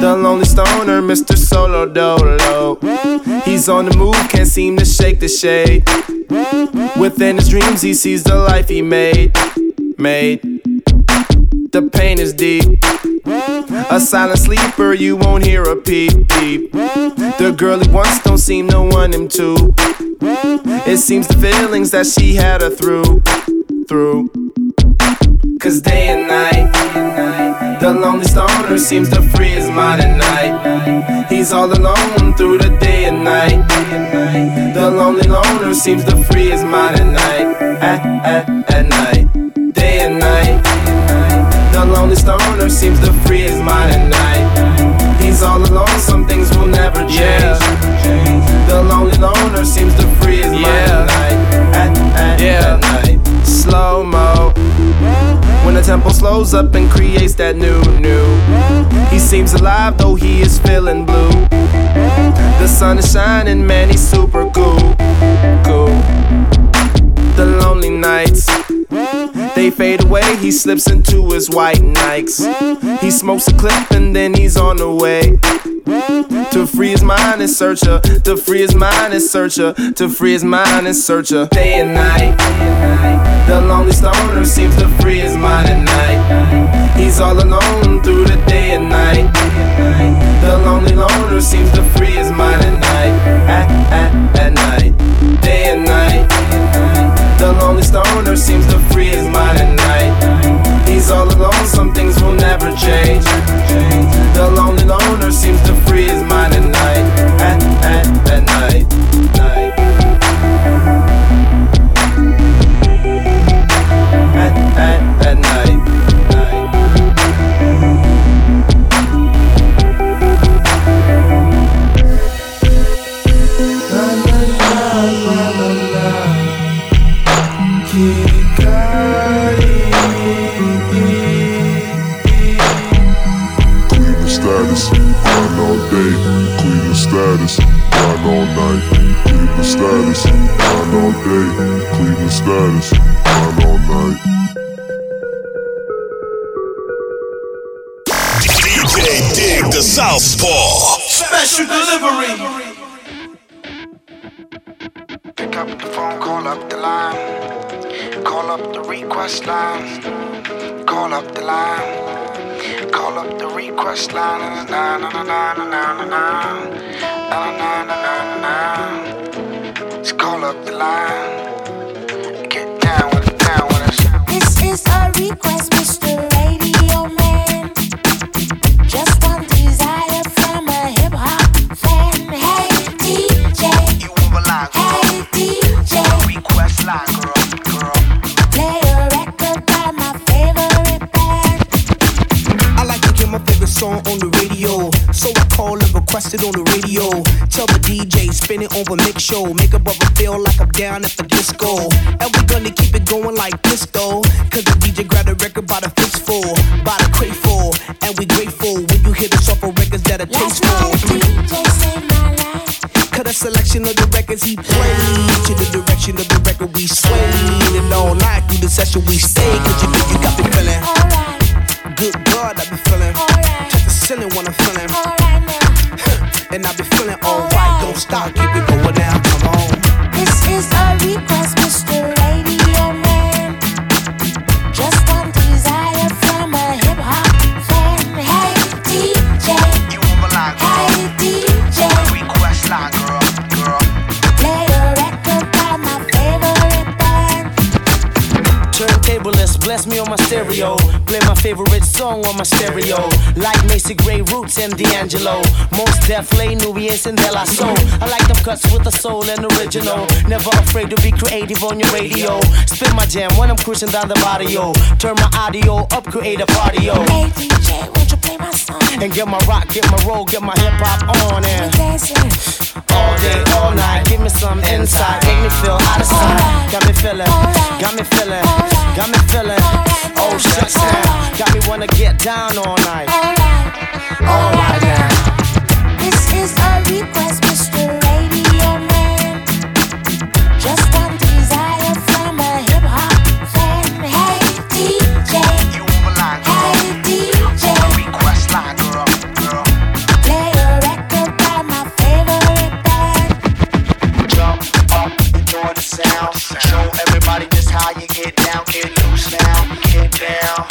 The lonely stoner, Mr. Solo Dolo. He's on the move, can't seem to shake the shade. Within his dreams, he sees the life he made. Made. The pain is deep. A silent sleeper, you won't hear a peep peep. The girl he wants don't seem to want him to. It seems the feelings that she had her through, through. Cause day and night, the lonely stoner seems to free his mind at night. He's all alone through the day and night. The lonely loner seems to free his mind at night, at, at, at night. The lonely stoner seems to free his mind at night. He's all alone, some things will never change. The lonely loner seems to free his mind at night, at, at, at night. Slow mo. When the tempo slows up and creates that new, new. He seems alive though he is feeling blue. The sun is shining, man, he's super cool. Cool. The lonely nights. They fade away, he slips into his white Nikes. He smokes a clip and then he's on the way. To free his mind and searcher, to free his mind and searcher, to free his mind and searcher. Day and night, the lonely stoner seems to free his mind at night. He's all alone through the day and night. The lonely loner seems to free his mind at night, at, at, seems to free his mind at night. He's all alone, some things will never change. The lonely loner seems Pick up the phone, call up the line. Call up the request line. Call up the line. Call up the request line. Na na na na na na na na na na na na na. Just call up the line. Get down with it, down with it. This is a request, Mr. Radio Man. Just one desire from a hip hop fan. Hey DJ. Hey DJ. Requested on the radio. Tell the DJ, spin it over mix show. Make a brother feel like I'm down at the disco. And we gonna keep it going like this though. Cause the DJ grabbed a record by the fistful, by the crate full. And we grateful when you hit us off of records that are tasteful. Cut a selection of the records he played to the direction of the record we swayed. And all night through the session we stayed. Cause you know you got the feeling. Good God, I be feeling. Touch the ceiling when I'm feeling. And I be feeling alright. Don't stop, keep it song on my stereo. Like Macy Gray Roots and D'Angelo. Most Def Lay, Nubians and De La Soul. I like them cuts with the soul and original. Never afraid to be creative on your radio. Spin my jam when I'm cruising down the barrio. Turn my audio up, create a party, yo. Hey DJ, won't you play my song? And get my rock, get my roll, get my hip hop on and Dancing. all day, all night. Give me some insight, make me feel out of sight. Got me feeling, got me feeling, got me feeling. Oh shucks now, got me wanna get down all night. All right now. This is a request, Mr. get down. Get loose now, get down.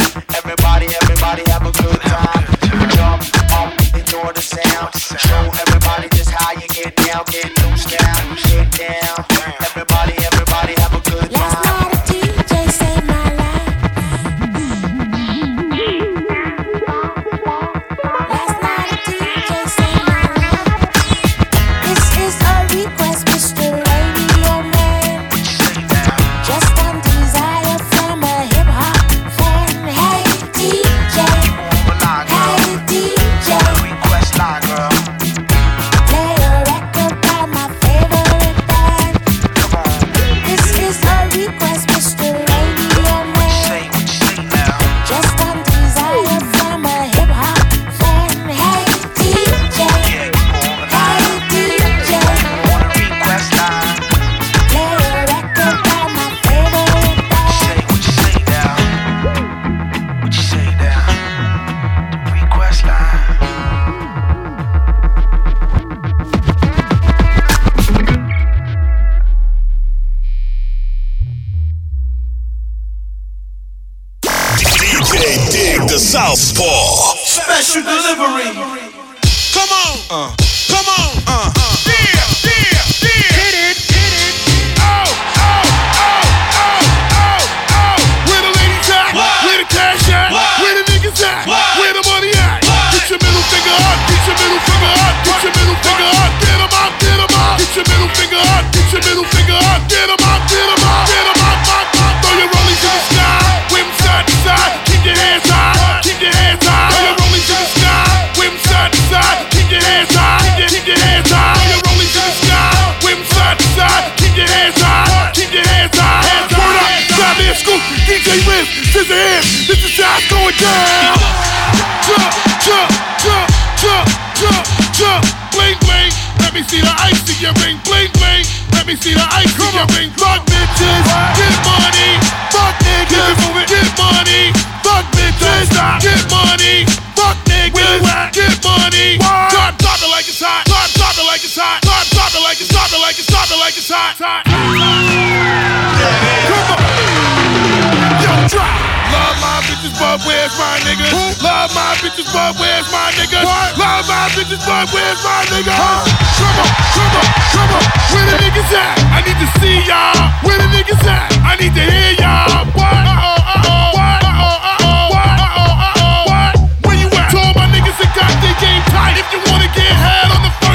Bitches, but where's my niggas? What? Love my bitches, but where's my niggas? Huh? Come on, come on, come on. Where the niggas at? I need to see y'all. Where the niggas at? I need to hear y'all. What? Uh-oh, uh-oh. What? Uh-oh, uh-oh. What? Uh-oh, uh-oh. What? Where you at? To all my niggas that got their game tight. If you wanna get head on the first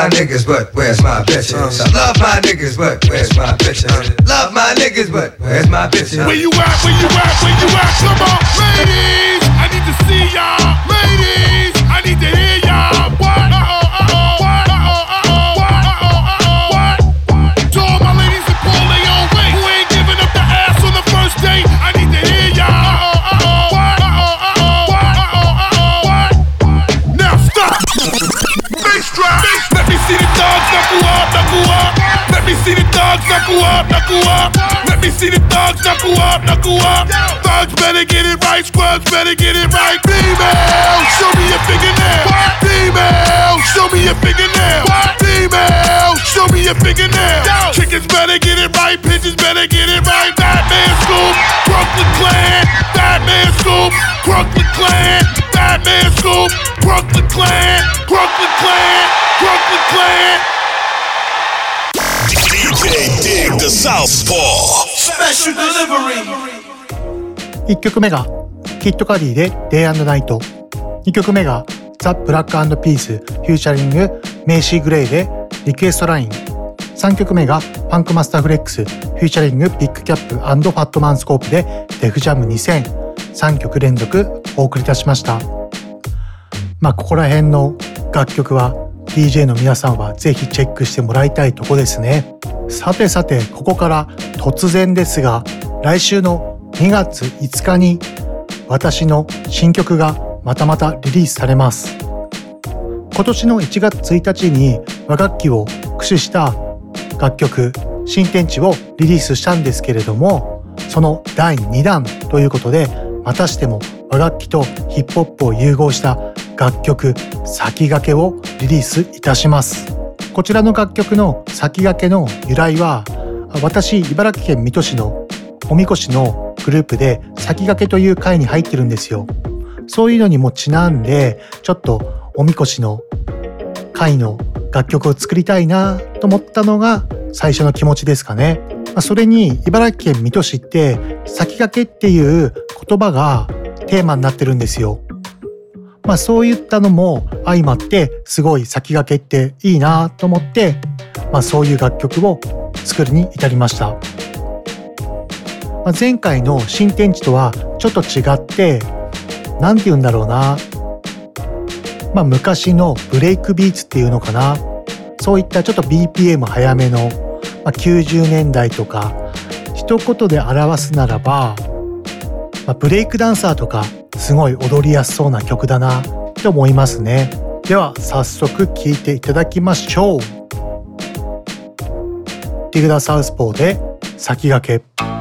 my niggas, but where's my bitches. I love my niggas, but where's my bitches? Love my niggas, but where's my bitches? Where you at? Where you at? Where you at? Come on, ladies. I need to see y'all, ladies. I need to hear dogs knuckle up, knuckle up. Let me see the dogs knuckle up, knuckle up. Thugs better get it right, scrubs better get it right. Female, show me your fingernail. Female, show me your fingernail. Female, show me your fingernail. Chickens better get it right, pigeons better get it right. Batman Scoop, Brooklyn Clan. Batman Scoop, Brooklyn Clan. Batman Scoop, Brooklyn Clan. Brooklyn Clan. Brooklyn Clan. DJ Dig the Southpaw. Special delivery. 1曲目が Kid Cudi で Day and Night 2曲目が The Black Eyed Peas featuring Macy Gray で Request Line 3曲目が Funkmaster Flex featuring Big Kap Fatman Scoop で Def Jam 2000 3曲連続お送りいたしましたまあここら辺の楽曲は DJ の皆さんはぜひチェックしてもらいたいとこですね。さてさてここから突然ですが来週の2月5日に私の新曲がまたまたリリースされます。今年の1月1日に和楽器を駆使した楽曲新天地をリリースしたんですけれどもその第2弾ということでまたしても和楽器とヒップホップを融合した楽曲先駆けをリリースいたしますこちらの楽曲の先駆けの由来は私茨城県水戸市のおみこしのグループで先駆けという会に入ってるんですよそういうのにもちなんでちょっとおみこしの会の楽曲を作りたいなと思ったのが最初の気持ちですかね。それに茨城県水戸市って先駆けっていう言葉がテーマになってるんですよ。まあそういったのも相まってすごい先駆けっていいなと思って、まあそういう楽曲を作るに至りました。まあ、前回の新天地とはちょっと違って、なんて言うんだろうな。まあ昔のブレイクビーツっていうのかな。そういったちょっと BPM 早めの、まあ、90年代とか、一言で表すならば、まあ、ブレイクダンサーとかすごい踊りやすそうな曲だなって思いますね。では早速聴いていただきましょう。ディグダサウスポーで先駆け。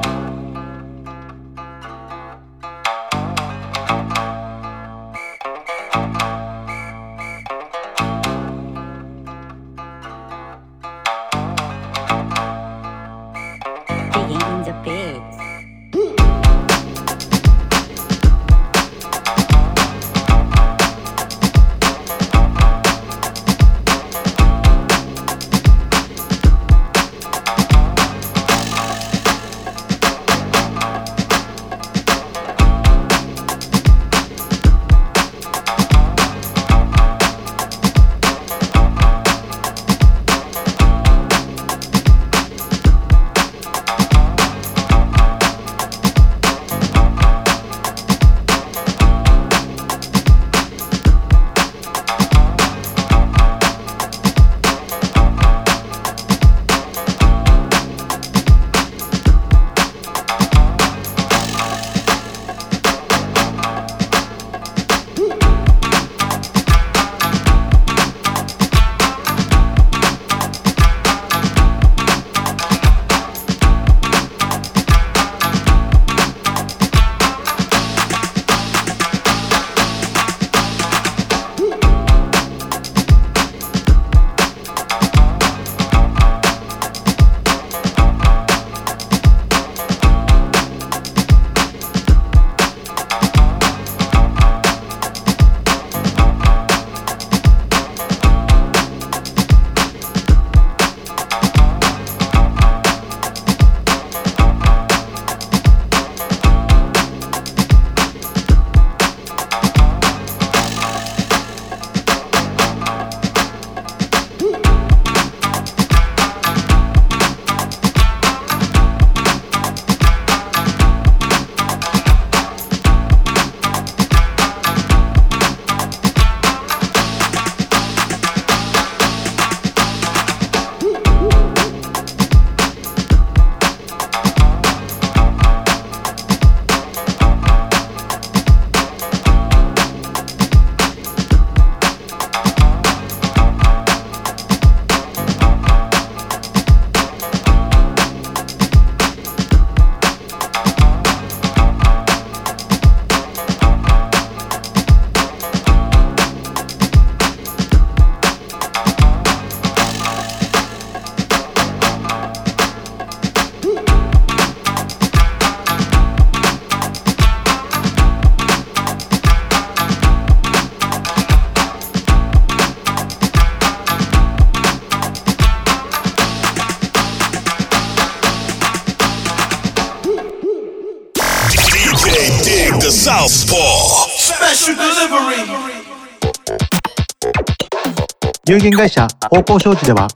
有限会社方向商事では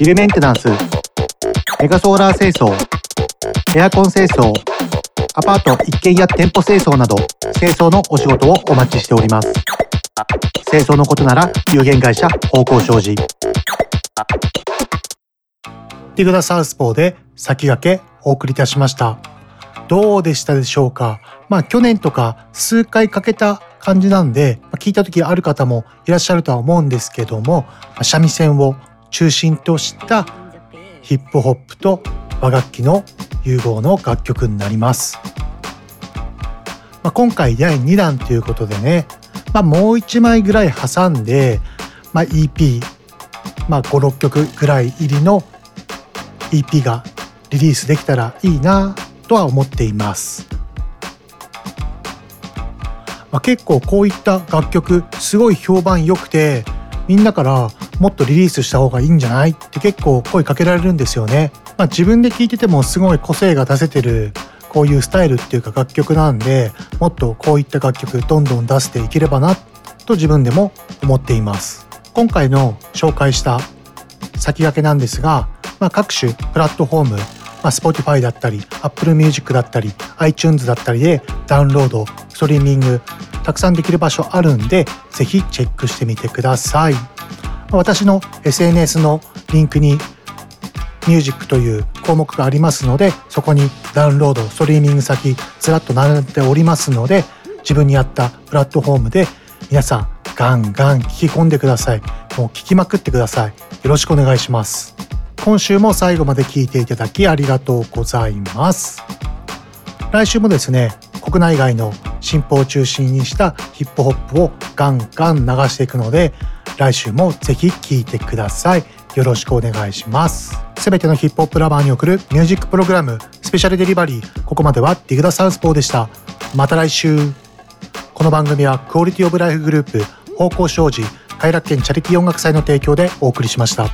ビルメンテナンスメガソーラー清掃エアコン清掃アパート一軒家店舗清掃など清掃のお仕事をお待ちしております。清掃のことなら有限会社方向商事。ディグダサウスポーで先駆けお送りいたしました。どうでしたでしょうか？まあ去年とか数回かけた感じなんで、まあ聞いた時ある方もいらっしゃるとは思うんですけども、まあ三味線を中心としたヒップホップと和楽器の融合の楽曲になります。まあ、今回第2弾ということでね、まあ、もう1枚ぐらい挟んで、まあ、EP、まあ、5、6曲ぐらい入りの EP がリリースできたらいいなとは思っています。まあ、結構こういった楽曲すごい評判良くてみんなからもっとリリースした方がいいんじゃないって結構声かけられるんですよね。まあ、自分で聴いててもすごい個性が出せてるこういうスタイルっていうか楽曲なんでもっとこういった楽曲どんどん出していければなと自分でも思っています。今回の紹介した先駆けなんですが、まあ、各種プラットフォーム、まあ、Spotify だったり Apple Music だったり iTunes だったりでダウンロードストリーミングたくさんできる場所あるんでぜひチェックしてみてください。私の SNS のリンクにミュージックという項目がありますのでそこにダウンロードストリーミング先ずらっと並んでおりますので自分に合ったプラットフォームで皆さんガンガン聞き込んでください。もう聞きまくってください。よろしくお願いします。今週も最後まで聞いていただきありがとうございます。来週もですね国内外の進歩を中心にしたヒップホップをガンガン流していくので来週もぜひ聴いてください。よろしくお願いします。すべてのヒップホップラバーに送るミュージックプログラムスペシャルデリバリーここまではディグダサウスポーでした。また来週。この番組はクオリティオブライフグループ方向障子快楽圏チャリティー音楽祭の提供でお送りしました。